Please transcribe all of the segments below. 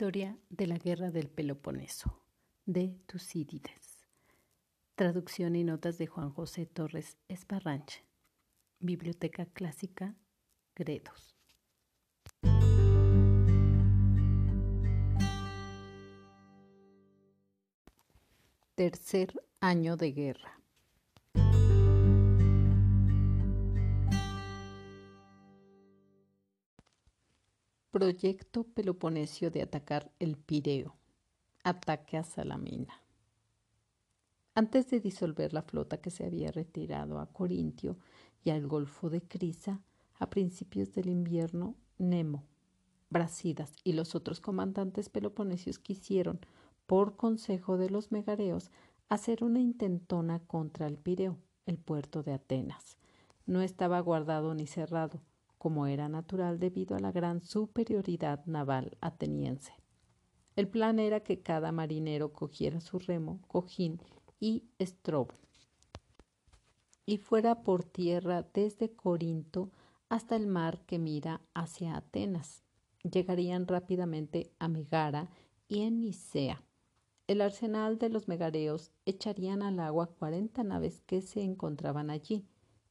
Historia de la Guerra del Peloponeso, de Tucídides. Traducción y notas de Juan José Torres Esparranche. Biblioteca Clásica, Gredos. Tercer año de guerra. Proyecto Peloponesio de atacar el Pireo. Ataque a Salamina. Antes de disolver la flota que se había retirado a Corintio y al Golfo de Crisa, a principios del invierno, Nemo, Brasidas y los otros comandantes peloponesios quisieron, por consejo de los megareos, hacer una intentona contra el Pireo, el puerto de Atenas. No estaba guardado ni cerrado, como era natural debido a la gran superioridad naval ateniense. El plan era que cada marinero cogiera su remo, cojín y estrobo y fuera por tierra desde Corinto hasta el mar que mira hacia Atenas. Llegarían rápidamente a Megara y en Nicea. El arsenal de los megareos echarían al agua cuarenta naves que se encontraban allí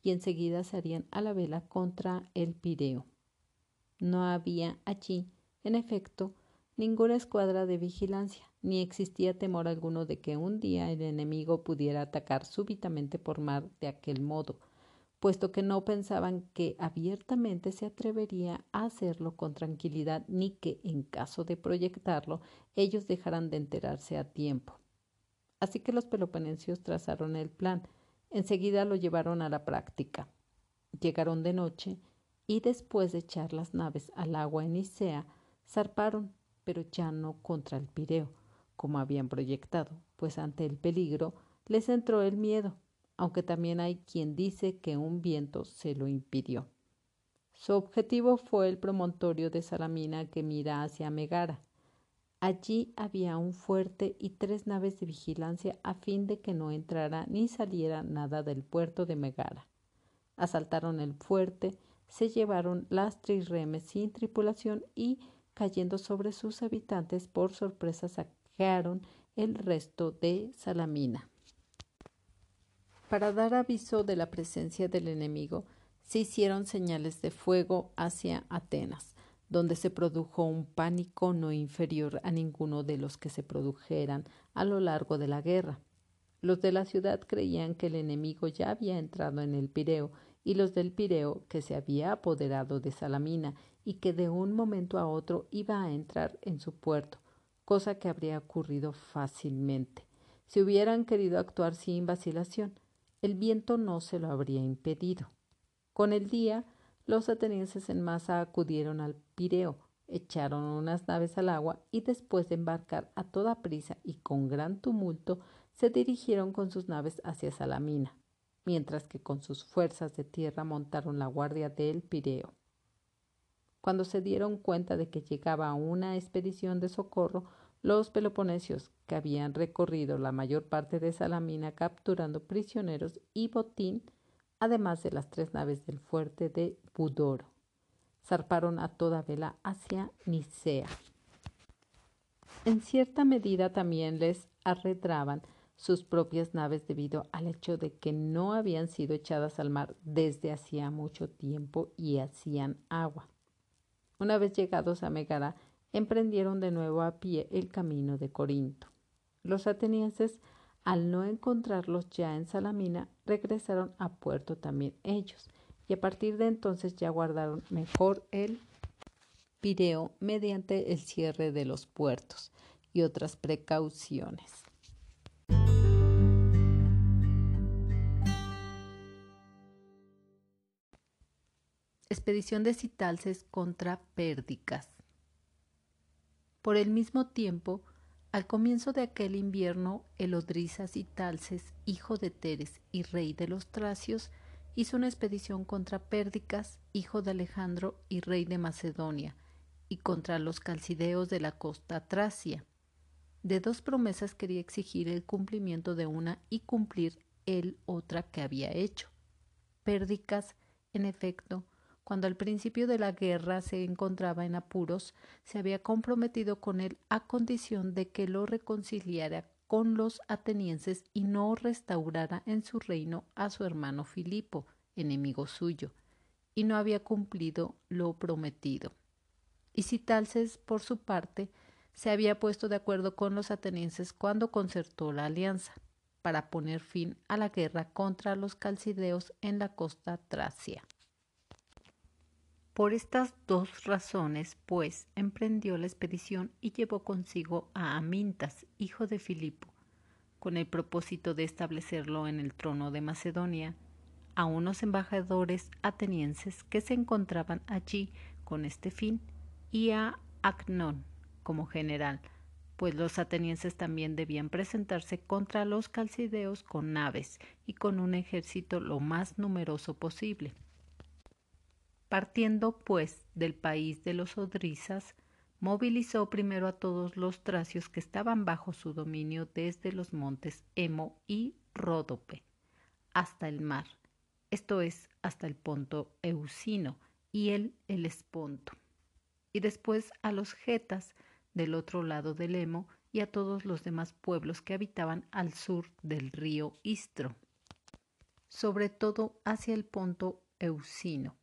y enseguida se harían a la vela contra el Pireo. No había allí, en efecto, ninguna escuadra de vigilancia, ni existía temor alguno de que un día el enemigo pudiera atacar súbitamente por mar de aquel modo, puesto que no pensaban que abiertamente se atrevería a hacerlo con tranquilidad, ni que, en caso de proyectarlo, ellos dejaran de enterarse a tiempo. Así que los peloponenses trazaron el plan, Enseguida lo llevaron a la práctica. Llegaron de noche y después de echar las naves al agua en Nicea, zarparon, pero ya no contra el Pireo, como habían proyectado, pues ante el peligro les entró el miedo, aunque también hay quien dice que un viento se lo impidió. Su objetivo fue el promontorio de Salamina que mira hacia Megara, Allí había un fuerte y tres naves de vigilancia a fin de que no entrara ni saliera nada del puerto de Megara. Asaltaron el fuerte, se llevaron las trirremes sin tripulación y, cayendo sobre sus habitantes por sorpresa, saquearon el resto de Salamina. Para dar aviso de la presencia del enemigo, se hicieron señales de fuego hacia Atenas donde se produjo un pánico no inferior a ninguno de los que se produjeran a lo largo de la guerra. Los de la ciudad creían que el enemigo ya había entrado en el Pireo y los del Pireo que se había apoderado de Salamina y que de un momento a otro iba a entrar en su puerto, cosa que habría ocurrido fácilmente. Si hubieran querido actuar sin vacilación, el viento no se lo habría impedido. Con el día, los atenienses en masa acudieron al Pireo, echaron unas naves al agua y después de embarcar a toda prisa y con gran tumulto, se dirigieron con sus naves hacia Salamina, mientras que con sus fuerzas de tierra montaron la guardia del Pireo. Cuando se dieron cuenta de que llegaba una expedición de socorro, los peloponesios, que habían recorrido la mayor parte de Salamina capturando prisioneros y botín, además de las tres naves del fuerte de Budoro. Zarparon a toda vela hacia Nicea. En cierta medida también les arredraban sus propias naves debido al hecho de que no habían sido echadas al mar desde hacía mucho tiempo y hacían agua. Una vez llegados a Megara, emprendieron de nuevo a pie el camino de Corinto. Los atenienses al no encontrarlos ya en Salamina, regresaron a puerto también ellos, y a partir de entonces ya guardaron mejor el Pireo mediante el cierre de los puertos y otras precauciones. Expedición de Citalces contra Pérdicas. Por el mismo tiempo, al comienzo de aquel invierno, Elodrisas y Talces, hijo de Teres y rey de los Tracios, hizo una expedición contra Pérdicas, hijo de Alejandro y rey de Macedonia, y contra los calcideos de la costa tracia. De dos promesas quería exigir el cumplimiento de una y cumplir él otra que había hecho. Pérdicas, en efecto, cuando al principio de la guerra se encontraba en apuros, se había comprometido con él a condición de que lo reconciliara con los atenienses y no restaurara en su reino a su hermano Filipo, enemigo suyo, y no había cumplido lo prometido. Y Citalces, por su parte, se había puesto de acuerdo con los atenienses cuando concertó la alianza para poner fin a la guerra contra los calcideos en la costa tracia. Por estas dos razones, pues, emprendió la expedición y llevó consigo a Amintas, hijo de Filipo, con el propósito de establecerlo en el trono de Macedonia, a unos embajadores atenienses que se encontraban allí con este fin, y a Acnón como general, pues los atenienses también debían presentarse contra los calcideos con naves y con un ejército lo más numeroso posible. Partiendo, pues, del país de los odrisas, movilizó primero a todos los tracios que estaban bajo su dominio desde los montes Hemo y Ródope hasta el mar, esto es, hasta el Ponto Eusino y el Helesponto, y después a los getas del otro lado del Hemo y a todos los demás pueblos que habitaban al sur del río Istro, sobre todo hacia el Ponto Eusino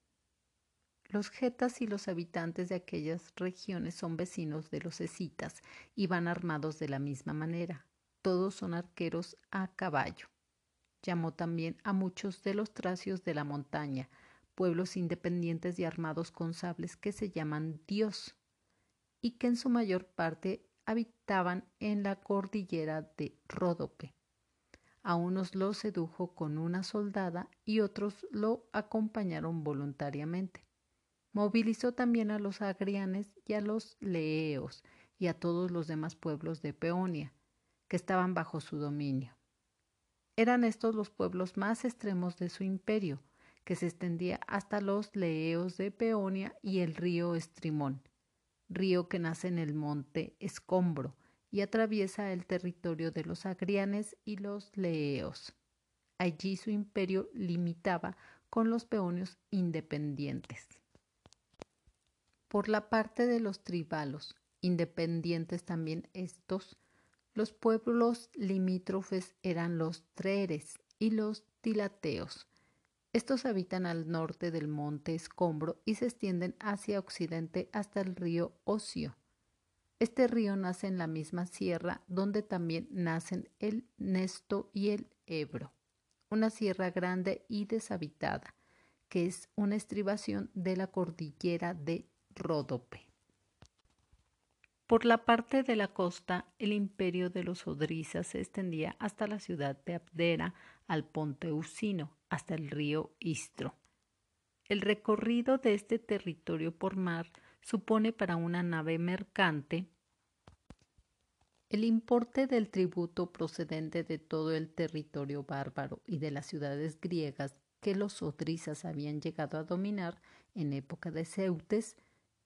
los getas y los habitantes de aquellas regiones son vecinos de los escitas y van armados de la misma manera. Todos son arqueros a caballo. Llamó también a muchos de los tracios de la montaña, pueblos independientes y armados con sables que se llaman Dios, y que en su mayor parte habitaban en la cordillera de Ródope. A unos los sedujo con una soldada y otros lo acompañaron voluntariamente. Movilizó también a los agrianes y a los leeos y a todos los demás pueblos de Peonia, que estaban bajo su dominio. Eran estos los pueblos más extremos de su imperio, que se extendía hasta los leeos de Peonia y el río Estrimón, río que nace en el monte Escombro y atraviesa el territorio de los agrianes y los leeos. Allí su imperio limitaba con los peonios independientes. Por la parte de los tribalos, independientes también estos, los pueblos limítrofes eran los treres y los tilateos. Estos habitan al norte del monte Escombro y se extienden hacia occidente hasta el río Ocio. Este río nace en la misma sierra donde también nacen el Nesto y el Ebro, una sierra grande y deshabitada, que es una estribación de la cordillera de Ródope. Por la parte de la costa, el imperio de los Odrisas se extendía hasta la ciudad de Abdera, al ponte Usino, hasta el río Istro. El recorrido de este territorio por mar supone para una nave mercante el importe del tributo procedente de todo el territorio bárbaro y de las ciudades griegas que los odrisas habían llegado a dominar en época de Ceutes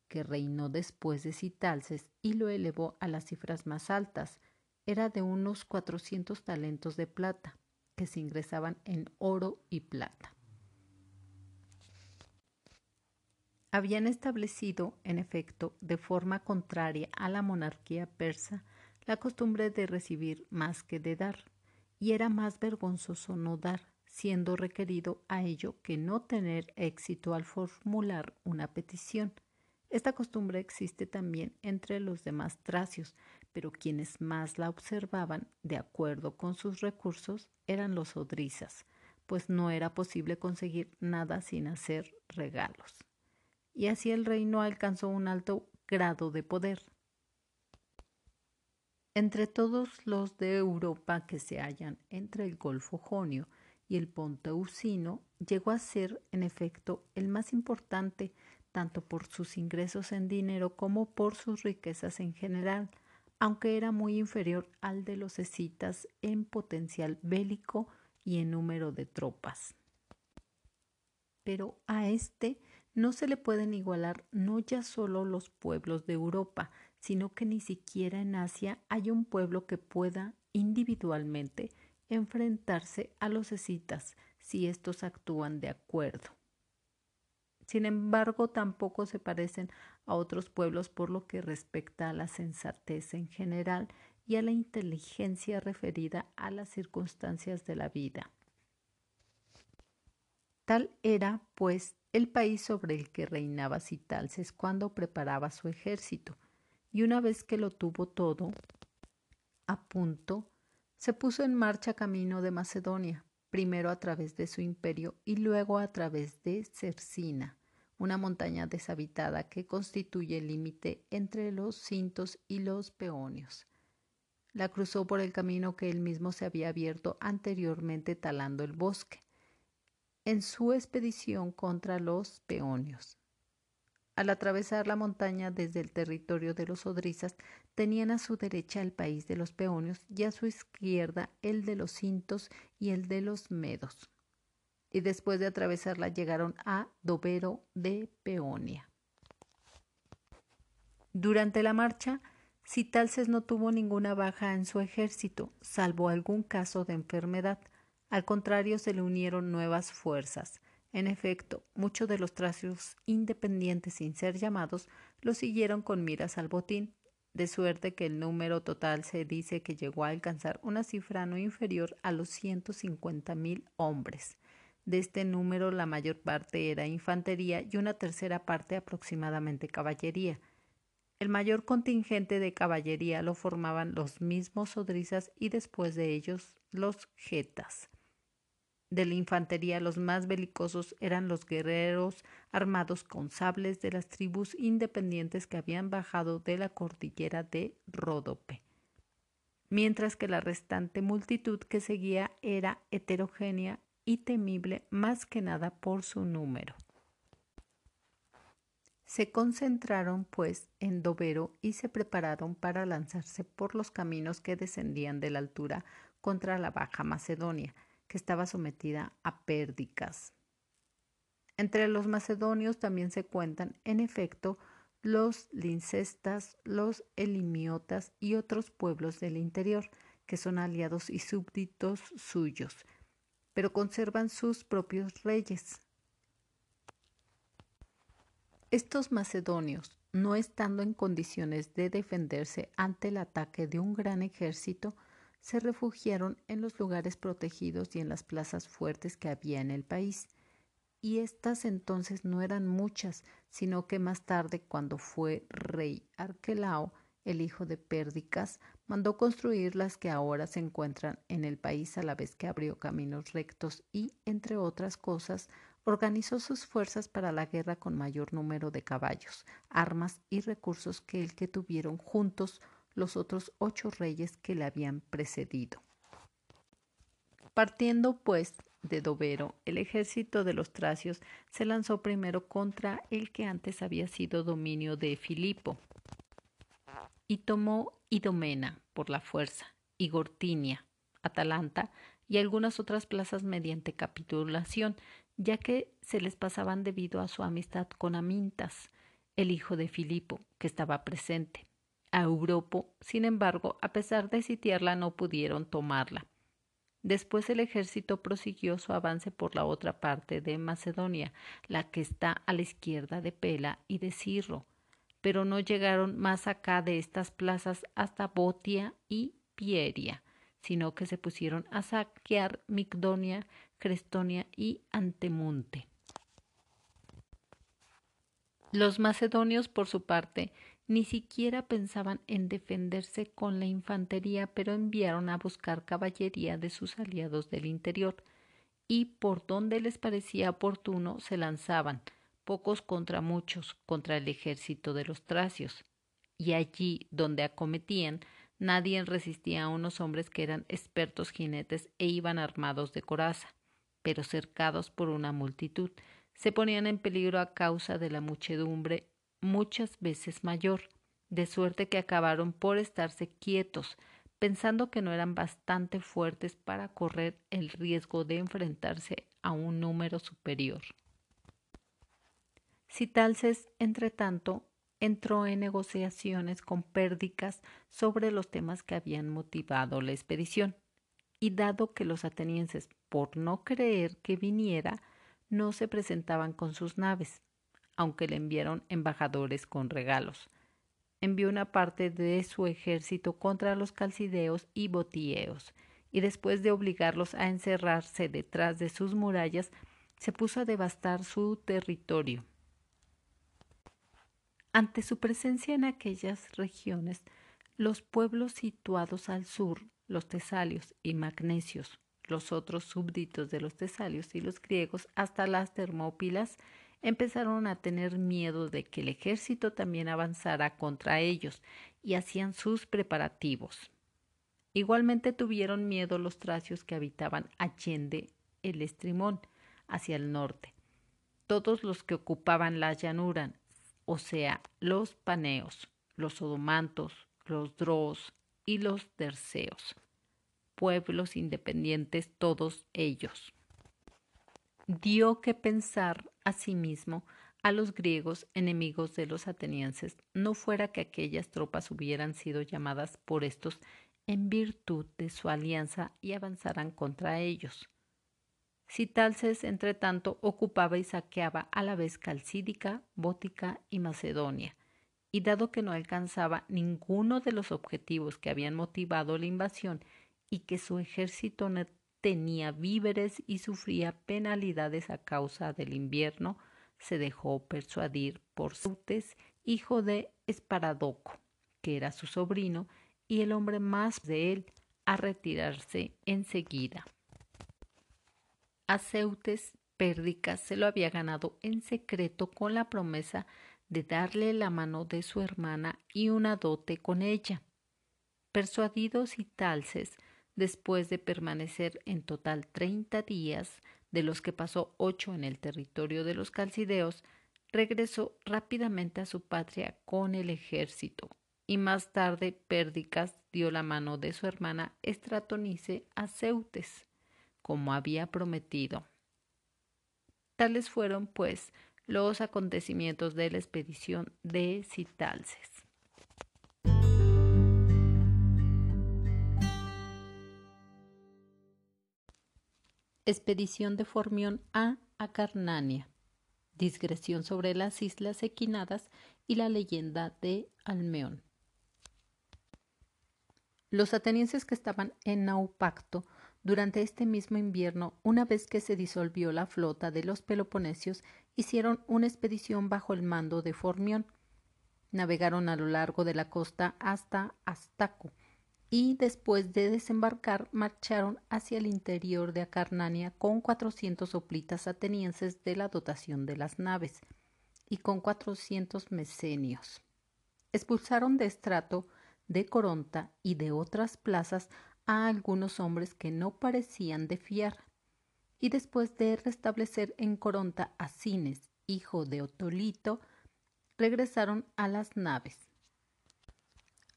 que reinó después de Citalces y lo elevó a las cifras más altas, era de unos 400 talentos de plata, que se ingresaban en oro y plata. Habían establecido, en efecto, de forma contraria a la monarquía persa, la costumbre de recibir más que de dar, y era más vergonzoso no dar, siendo requerido a ello que no tener éxito al formular una petición esta costumbre existe también entre los demás tracios, pero quienes más la observaban, de acuerdo con sus recursos, eran los odrisas, pues no era posible conseguir nada sin hacer regalos. Y así el reino alcanzó un alto grado de poder. Entre todos los de Europa que se hallan entre el Golfo Jonio y el Ponto Usino, llegó a ser, en efecto, el más importante tanto por sus ingresos en dinero como por sus riquezas en general, aunque era muy inferior al de los escitas en potencial bélico y en número de tropas. Pero a este no se le pueden igualar no ya solo los pueblos de Europa, sino que ni siquiera en Asia hay un pueblo que pueda individualmente enfrentarse a los escitas si estos actúan de acuerdo Sin embargo, tampoco se parecen a otros pueblos por lo que respecta a la sensatez en general y a la inteligencia referida a las circunstancias de la vida. Tal era, pues, el país sobre el que reinaba Citalces cuando preparaba su ejército, y una vez que lo tuvo todo a punto, se puso en marcha camino de Macedonia, primero a través de su imperio y luego a través de Cercina, una montaña deshabitada que constituye el límite entre los cintos y los peonios. La cruzó por el camino que él mismo se había abierto anteriormente talando el bosque en su expedición contra los peonios. Al atravesar la montaña desde el territorio de los odrizas, tenían a su derecha el país de los peonios y a su izquierda el de los cintos y el de los medos. Y después de atravesarla llegaron a Dovero de Peonia. Durante la marcha, Citalces no tuvo ninguna baja en su ejército, salvo algún caso de enfermedad, al contrario, se le unieron nuevas fuerzas. En efecto, muchos de los tracios independientes sin ser llamados lo siguieron con miras al botín, de suerte que el número total se dice que llegó a alcanzar una cifra no inferior a los ciento cincuenta mil hombres. De este número la mayor parte era infantería y una tercera parte aproximadamente caballería. El mayor contingente de caballería lo formaban los mismos odrizas y después de ellos los jetas de la infantería los más belicosos eran los guerreros armados con sables de las tribus independientes que habían bajado de la cordillera de Ródope, mientras que la restante multitud que seguía era heterogénea y temible más que nada por su número. Se concentraron, pues, en Dovero y se prepararon para lanzarse por los caminos que descendían de la altura contra la Baja Macedonia, que estaba sometida a pérdicas. Entre los macedonios también se cuentan, en efecto, los lincestas, los elimiotas y otros pueblos del interior, que son aliados y súbditos suyos, pero conservan sus propios reyes. Estos macedonios, no estando en condiciones de defenderse ante el ataque de un gran ejército, se refugiaron en los lugares protegidos y en las plazas fuertes que había en el país. Y estas entonces no eran muchas, sino que más tarde, cuando fue rey Arquelao, el hijo de Pérdicas, mandó construir las que ahora se encuentran en el país a la vez que abrió caminos rectos y, entre otras cosas, organizó sus fuerzas para la guerra con mayor número de caballos, armas y recursos que el que tuvieron juntos los otros ocho reyes que le habían precedido. Partiendo, pues, de Dovero, el ejército de los tracios se lanzó primero contra el que antes había sido dominio de Filipo, y tomó Idomena por la fuerza, y Gortinia, Atalanta y algunas otras plazas mediante capitulación, ya que se les pasaban debido a su amistad con Amintas, el hijo de Filipo, que estaba presente a Europo, sin embargo, a pesar de sitiarla, no pudieron tomarla. Después el ejército prosiguió su avance por la otra parte de Macedonia, la que está a la izquierda de Pela y de Cirro, pero no llegaron más acá de estas plazas hasta Botia y Pieria, sino que se pusieron a saquear Migdonia, Crestonia y Antemunte. Los macedonios, por su parte, ni siquiera pensaban en defenderse con la infantería, pero enviaron a buscar caballería de sus aliados del interior, y por donde les parecía oportuno se lanzaban, pocos contra muchos, contra el ejército de los tracios. Y allí donde acometían, nadie resistía a unos hombres que eran expertos jinetes e iban armados de coraza, pero cercados por una multitud, se ponían en peligro a causa de la muchedumbre muchas veces mayor, de suerte que acabaron por estarse quietos, pensando que no eran bastante fuertes para correr el riesgo de enfrentarse a un número superior. Citalces, entre tanto, entró en negociaciones con Pérdicas sobre los temas que habían motivado la expedición, y dado que los atenienses, por no creer que viniera, no se presentaban con sus naves, aunque le enviaron embajadores con regalos. Envió una parte de su ejército contra los calcideos y botieos, y después de obligarlos a encerrarse detrás de sus murallas, se puso a devastar su territorio. Ante su presencia en aquellas regiones, los pueblos situados al sur, los tesalios y magnesios, los otros súbditos de los tesalios y los griegos, hasta las termópilas, empezaron a tener miedo de que el ejército también avanzara contra ellos y hacían sus preparativos. Igualmente tuvieron miedo los tracios que habitaban allende el estrimón, hacia el norte. Todos los que ocupaban la llanura, o sea, los paneos, los odomantos, los dros y los terceos, pueblos independientes todos ellos. Dio que pensar asimismo a los griegos enemigos de los atenienses, no fuera que aquellas tropas hubieran sido llamadas por estos en virtud de su alianza y avanzaran contra ellos. Citalces, entre tanto, ocupaba y saqueaba a la vez Calcídica, Bótica y Macedonia, y dado que no alcanzaba ninguno de los objetivos que habían motivado la invasión y que su ejército no tenía víveres y sufría penalidades a causa del invierno, se dejó persuadir por Seutes, hijo de Esparadoco, que era su sobrino y el hombre más de él, a retirarse enseguida. Aceutes Pérdicas se lo había ganado en secreto con la promesa de darle la mano de su hermana y una dote con ella. Persuadidos y talces, después de permanecer en total treinta días, de los que pasó ocho en el territorio de los calcideos, regresó rápidamente a su patria con el ejército, y más tarde Pérdicas dio la mano de su hermana Estratonice a Ceutes como había prometido. Tales fueron, pues, los acontecimientos de la expedición de Citalces. Expedición de Formión a Acarnania. Disgresión sobre las islas equinadas y la leyenda de Almeón. Los atenienses que estaban en Naupacto durante este mismo invierno, una vez que se disolvió la flota de los Peloponesios, hicieron una expedición bajo el mando de Formión. Navegaron a lo largo de la costa hasta Astaco y después de desembarcar marcharon hacia el interior de Acarnania con cuatrocientos soplitas atenienses de la dotación de las naves y con cuatrocientos mesenios. Expulsaron de Estrato, de Coronta y de otras plazas a algunos hombres que no parecían de fiar, y después de restablecer en Coronta a Cines, hijo de Otolito, regresaron a las naves.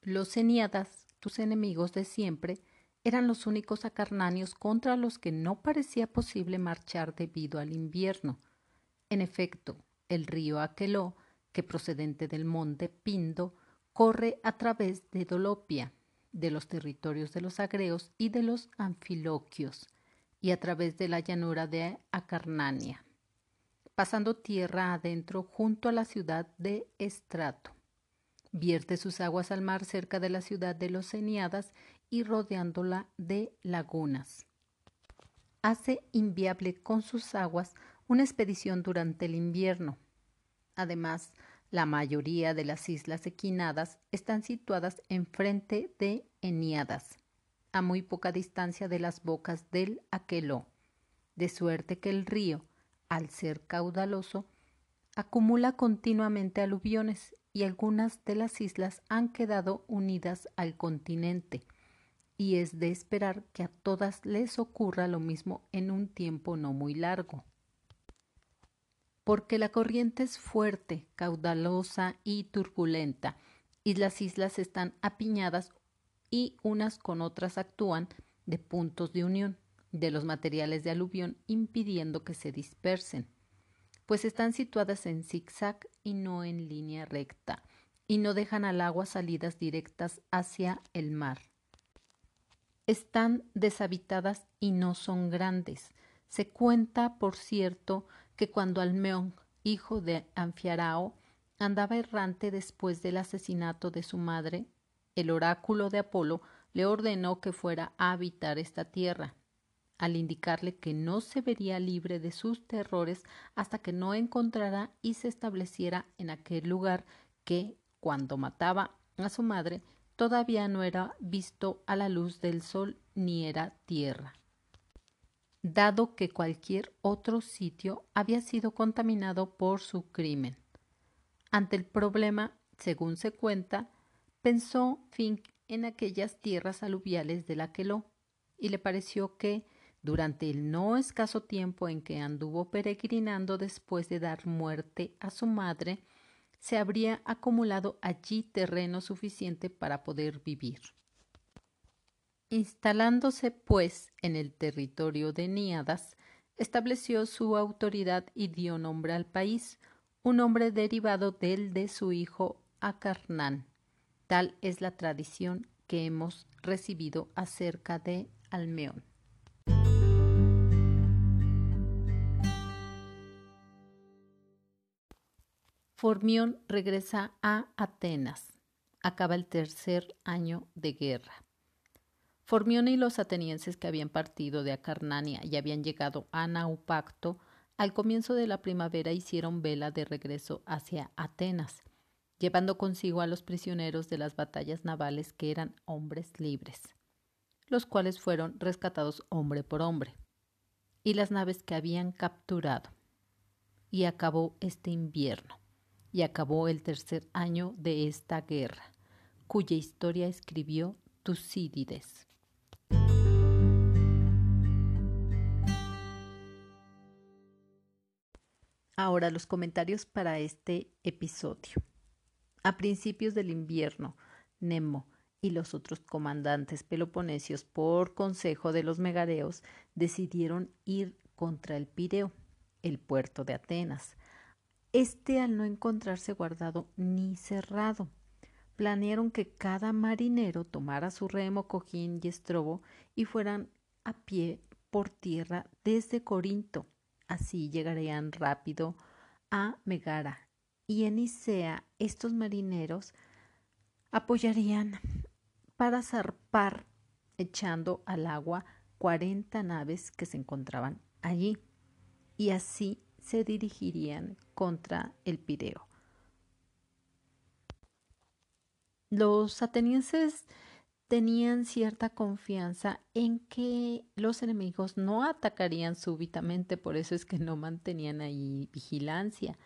Los Eniadas, tus enemigos de siempre, eran los únicos acarnanios contra los que no parecía posible marchar debido al invierno. En efecto, el río Aqueló, que procedente del monte Pindo, corre a través de Dolopia, de los territorios de los agreos y de los anfiloquios, y a través de la llanura de Acarnania, pasando tierra adentro junto a la ciudad de Estrato. Vierte sus aguas al mar cerca de la ciudad de los Eniadas y rodeándola de lagunas. Hace inviable con sus aguas una expedición durante el invierno. Además, la mayoría de las islas equinadas están situadas enfrente de Eniadas, a muy poca distancia de las bocas del Aqueló, de suerte que el río, al ser caudaloso, acumula continuamente aluviones y algunas de las islas han quedado unidas al continente, y es de esperar que a todas les ocurra lo mismo en un tiempo no muy largo porque la corriente es fuerte, caudalosa y turbulenta, y las islas están apiñadas y unas con otras actúan de puntos de unión de los materiales de aluvión impidiendo que se dispersen, pues están situadas en zigzag y no en línea recta, y no dejan al agua salidas directas hacia el mar. Están deshabitadas y no son grandes. Se cuenta, por cierto, que cuando Almeón hijo de Anfiarao, andaba errante después del asesinato de su madre, el oráculo de Apolo le ordenó que fuera a habitar esta tierra, al indicarle que no se vería libre de sus terrores hasta que no encontrara y se estableciera en aquel lugar que, cuando mataba a su madre, todavía no era visto a la luz del sol ni era tierra dado que cualquier otro sitio había sido contaminado por su crimen. Ante el problema, según se cuenta, pensó Fink en aquellas tierras aluviales del Aqueló y le pareció que, durante el no escaso tiempo en que anduvo peregrinando después de dar muerte a su madre, se habría acumulado allí terreno suficiente para poder vivir. Instalándose, pues, en el territorio de Níadas, estableció su autoridad y dio nombre al país, un nombre derivado del de su hijo Acarnán. Tal es la tradición que hemos recibido acerca de Almeón. Formión regresa a Atenas. Acaba el tercer año de guerra. Formión y los atenienses que habían partido de Acarnania y habían llegado a Naupacto al comienzo de la primavera hicieron vela de regreso hacia Atenas, llevando consigo a los prisioneros de las batallas navales que eran hombres libres, los cuales fueron rescatados hombre por hombre, y las naves que habían capturado. Y acabó este invierno, y acabó el tercer año de esta guerra, cuya historia escribió Tucídides. Ahora los comentarios para este episodio. A principios del invierno, Nemo y los otros comandantes peloponesios, por consejo de los megareos, decidieron ir contra el Pireo, el puerto de Atenas. Este, al no encontrarse guardado ni cerrado, planearon que cada marinero tomara su remo, cojín y estrobo y fueran a pie por tierra desde Corinto Así llegarían rápido a Megara y en Isea estos marineros apoyarían para zarpar echando al agua cuarenta naves que se encontraban allí y así se dirigirían contra el Pireo. Los atenienses tenían cierta confianza en que los enemigos no atacarían súbitamente, por eso es que no mantenían ahí vigilancia.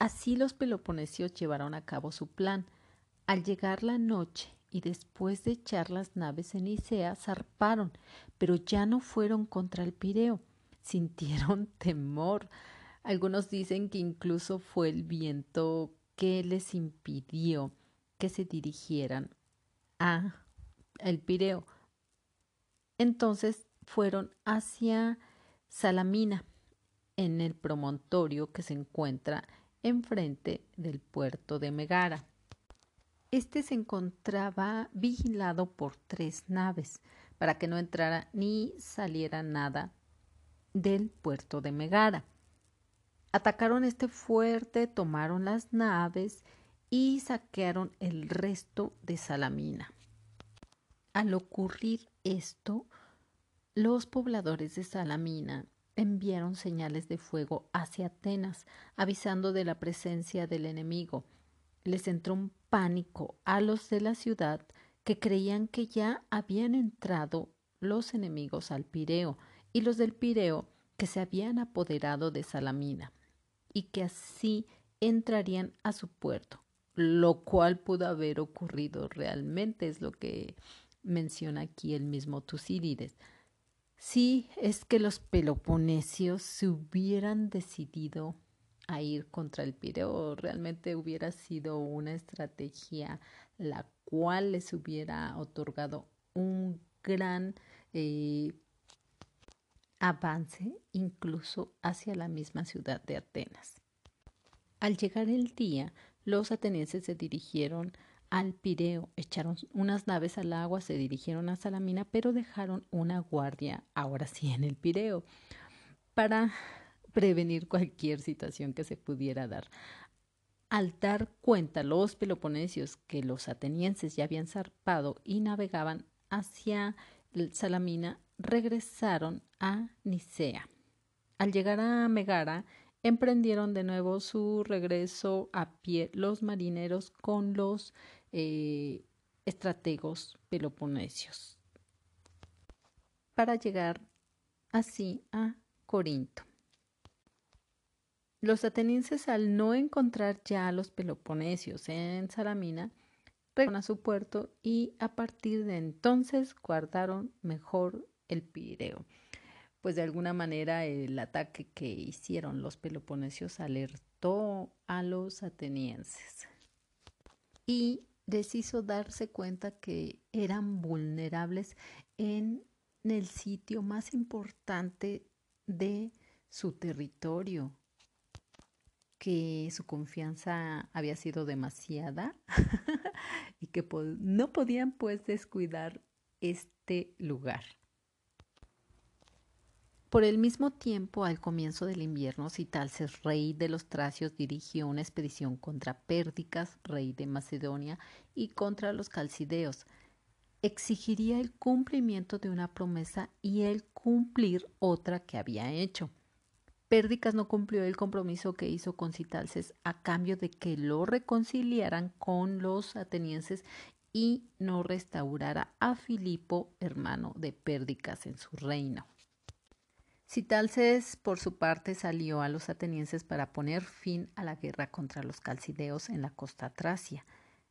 Así los peloponesios llevaron a cabo su plan. Al llegar la noche y después de echar las naves en Isea, zarparon, pero ya no fueron contra el Pireo. Sintieron temor. Algunos dicen que incluso fue el viento que les impidió que se dirigieran a el Pireo. Entonces fueron hacia Salamina, en el promontorio que se encuentra enfrente del puerto de Megara. Este se encontraba vigilado por tres naves para que no entrara ni saliera nada del puerto de Megara. Atacaron este fuerte, tomaron las naves y saquearon el resto de Salamina. Al ocurrir esto, los pobladores de Salamina enviaron señales de fuego hacia Atenas, avisando de la presencia del enemigo. Les entró un pánico a los de la ciudad que creían que ya habían entrado los enemigos al Pireo y los del Pireo que se habían apoderado de Salamina y que así entrarían a su puerto, lo cual pudo haber ocurrido realmente, es lo que menciona aquí el mismo Tucídides. Si es que los peloponesios se hubieran decidido a ir contra el Pireo, realmente hubiera sido una estrategia la cual les hubiera otorgado un gran eh, avance incluso hacia la misma ciudad de Atenas. Al llegar el día, los atenienses se dirigieron al Pireo, echaron unas naves al agua, se dirigieron a Salamina, pero dejaron una guardia, ahora sí, en el Pireo, para prevenir cualquier situación que se pudiera dar. Al dar cuenta los peloponesios que los atenienses ya habían zarpado y navegaban hacia Salamina, regresaron a Nicea. Al llegar a Megara, emprendieron de nuevo su regreso a pie los marineros con los eh, estrategos peloponesios para llegar así a Corinto. Los atenienses, al no encontrar ya a los peloponesios en Salamina, regresaron a su puerto y a partir de entonces guardaron mejor el Pireo. Pues de alguna manera el ataque que hicieron los peloponesios alertó a los atenienses y les hizo darse cuenta que eran vulnerables en el sitio más importante de su territorio, que su confianza había sido demasiada y que no podían pues descuidar este lugar. Por el mismo tiempo, al comienzo del invierno, Citalces, rey de los tracios, dirigió una expedición contra Pérdicas, rey de Macedonia, y contra los calcideos. Exigiría el cumplimiento de una promesa y el cumplir otra que había hecho. Pérdicas no cumplió el compromiso que hizo con Citalces a cambio de que lo reconciliaran con los atenienses y no restaurara a Filipo, hermano de Pérdicas, en su reino. Citalces, por su parte, salió a los atenienses para poner fin a la guerra contra los calcideos en la costa tracia.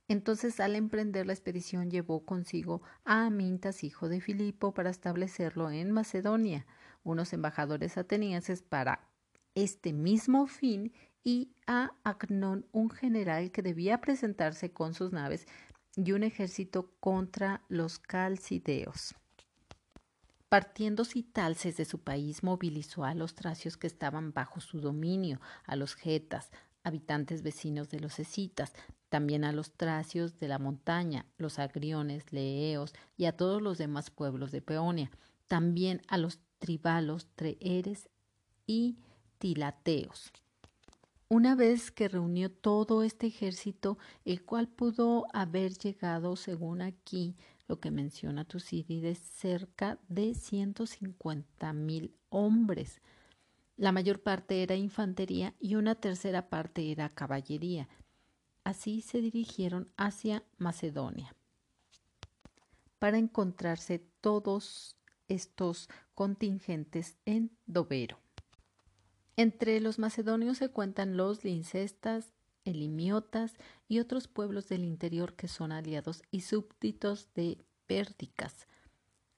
Entonces, al emprender la expedición, llevó consigo a Amintas, hijo de Filipo, para establecerlo en Macedonia, unos embajadores atenienses para este mismo fin y a Acnón, un general que debía presentarse con sus naves y un ejército contra los calcideos. Partiendo Citalces de su país, movilizó a los tracios que estaban bajo su dominio, a los getas, habitantes vecinos de los escitas, también a los tracios de la montaña, los agriones, leeos y a todos los demás pueblos de Peonia, también a los tribalos, treeres y tilateos. Una vez que reunió todo este ejército, el cual pudo haber llegado, según aquí lo que menciona Tucídides, cerca de 150 mil hombres. La mayor parte era infantería y una tercera parte era caballería. Así se dirigieron hacia Macedonia para encontrarse todos estos contingentes en Dovero. Entre los macedonios se cuentan los lincestas, elimiotas y otros pueblos del interior que son aliados y súbditos de Pérdicas.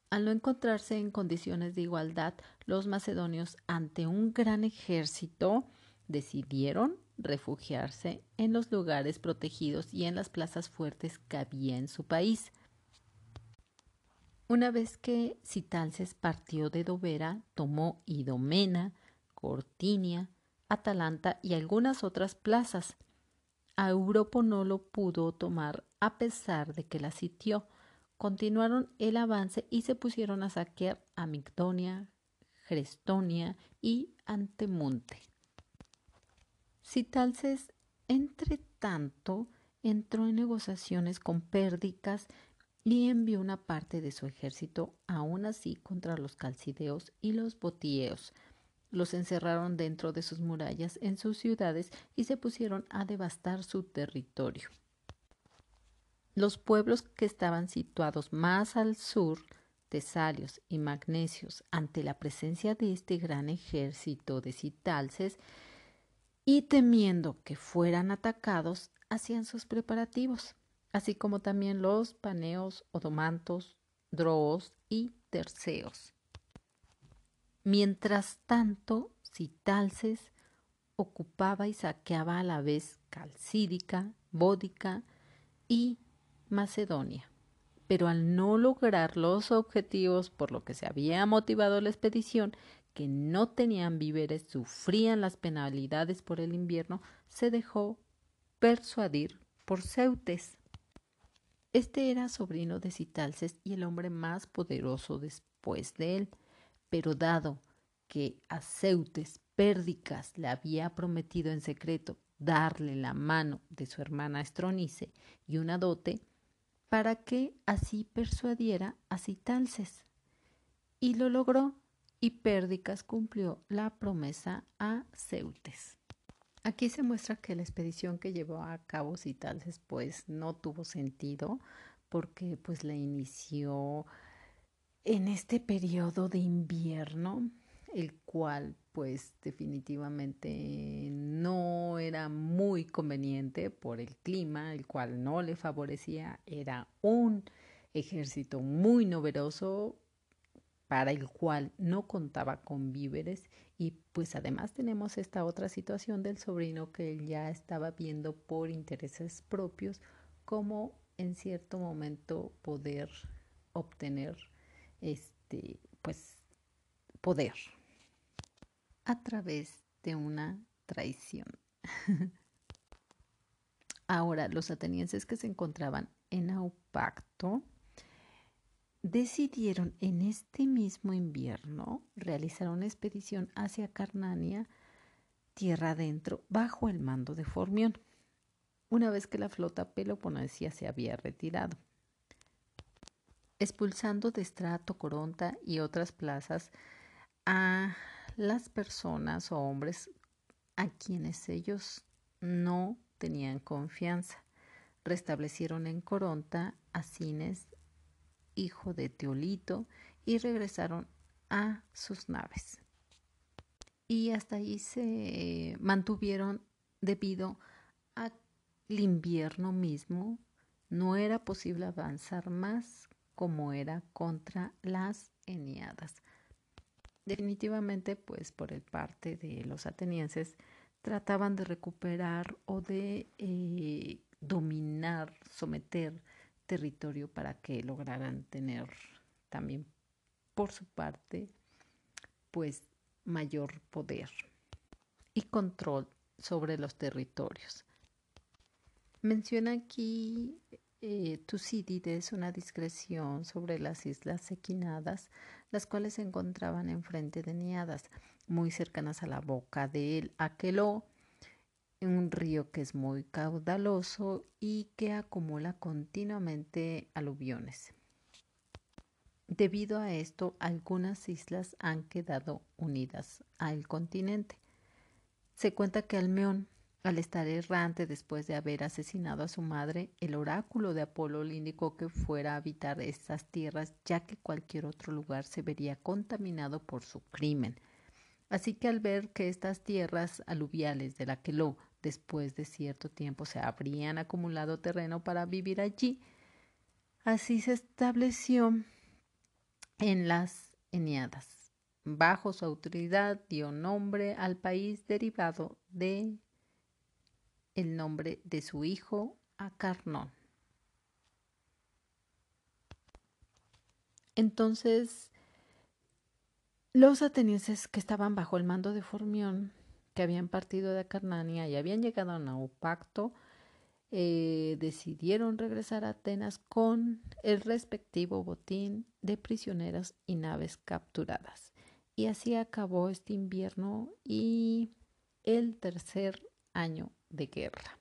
Al no encontrarse en condiciones de igualdad, los macedonios ante un gran ejército decidieron refugiarse en los lugares protegidos y en las plazas fuertes que había en su país. Una vez que Citalces partió de Dovera, tomó Idomena, Cortinia, Atalanta y algunas otras plazas. A Europa no lo pudo tomar a pesar de que la sitió. Continuaron el avance y se pusieron a saquear a Migdonia, Crestonia y Antemunte. Citalces, entre tanto, entró en negociaciones con Pérdicas y envió una parte de su ejército aún así contra los calcideos y los botieos, los encerraron dentro de sus murallas en sus ciudades y se pusieron a devastar su territorio. Los pueblos que estaban situados más al sur, Tesalios y Magnesios, ante la presencia de este gran ejército de Citalces, y temiendo que fueran atacados, hacían sus preparativos, así como también los paneos, odomantos, droos y terceos. Mientras tanto, Citalces ocupaba y saqueaba a la vez Calcídica, Bódica y Macedonia. Pero al no lograr los objetivos por lo que se había motivado la expedición, que no tenían víveres, sufrían las penalidades por el invierno, se dejó persuadir por Ceutes. Este era sobrino de Citalces y el hombre más poderoso después de él pero dado que a Ceutes Pérdicas le había prometido en secreto darle la mano de su hermana Estronice y una dote para que así persuadiera a Citalces. Y lo logró, y Pérdicas cumplió la promesa a Ceutes. Aquí se muestra que la expedición que llevó a cabo Citalces pues no tuvo sentido porque pues la inició en este periodo de invierno, el cual pues definitivamente no era muy conveniente por el clima, el cual no le favorecía, era un ejército muy numeroso para el cual no contaba con víveres. Y pues además tenemos esta otra situación del sobrino que ya estaba viendo por intereses propios como en cierto momento poder obtener este pues poder a través de una traición. Ahora, los atenienses que se encontraban en Aupacto decidieron en este mismo invierno realizar una expedición hacia Carnania, tierra adentro, bajo el mando de Formión, una vez que la flota peloponesia se había retirado. Expulsando de Estrato, Coronta y otras plazas a las personas o hombres a quienes ellos no tenían confianza. Restablecieron en Coronta a Cines, hijo de Teolito, y regresaron a sus naves. Y hasta ahí se mantuvieron debido al invierno mismo. No era posible avanzar más como era contra las Eniadas. Definitivamente, pues por el parte de los atenienses, trataban de recuperar o de eh, dominar, someter territorio para que lograran tener también por su parte, pues mayor poder y control sobre los territorios. Menciona aquí eh, Tucídides una discreción sobre las islas equinadas, las cuales se encontraban enfrente de Niadas, muy cercanas a la boca del Aqueló, un río que es muy caudaloso y que acumula continuamente aluviones. Debido a esto, algunas islas han quedado unidas al continente. Se cuenta que Almeón, al estar errante después de haber asesinado a su madre, el oráculo de Apolo le indicó que fuera a habitar estas tierras, ya que cualquier otro lugar se vería contaminado por su crimen. Así que al ver que estas tierras aluviales de la Queló, después de cierto tiempo, se habrían acumulado terreno para vivir allí, así se estableció en las Eneadas. Bajo su autoridad dio nombre al país derivado de el nombre de su hijo a Carnón. Entonces, los atenienses que estaban bajo el mando de Formión, que habían partido de Acarnania y habían llegado a Naupacto, eh, decidieron regresar a Atenas con el respectivo botín de prisioneras y naves capturadas. Y así acabó este invierno y el tercer año de guerra.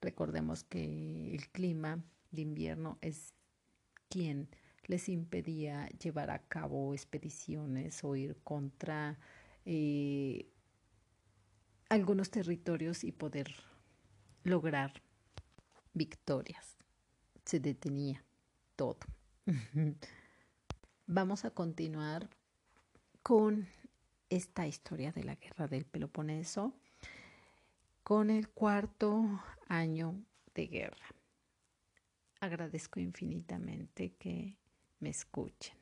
Recordemos que el clima de invierno es quien les impedía llevar a cabo expediciones o ir contra eh, algunos territorios y poder lograr victorias. Se detenía todo. Vamos a continuar con esta historia de la guerra del Peloponeso con el cuarto año de guerra. Agradezco infinitamente que me escuchen.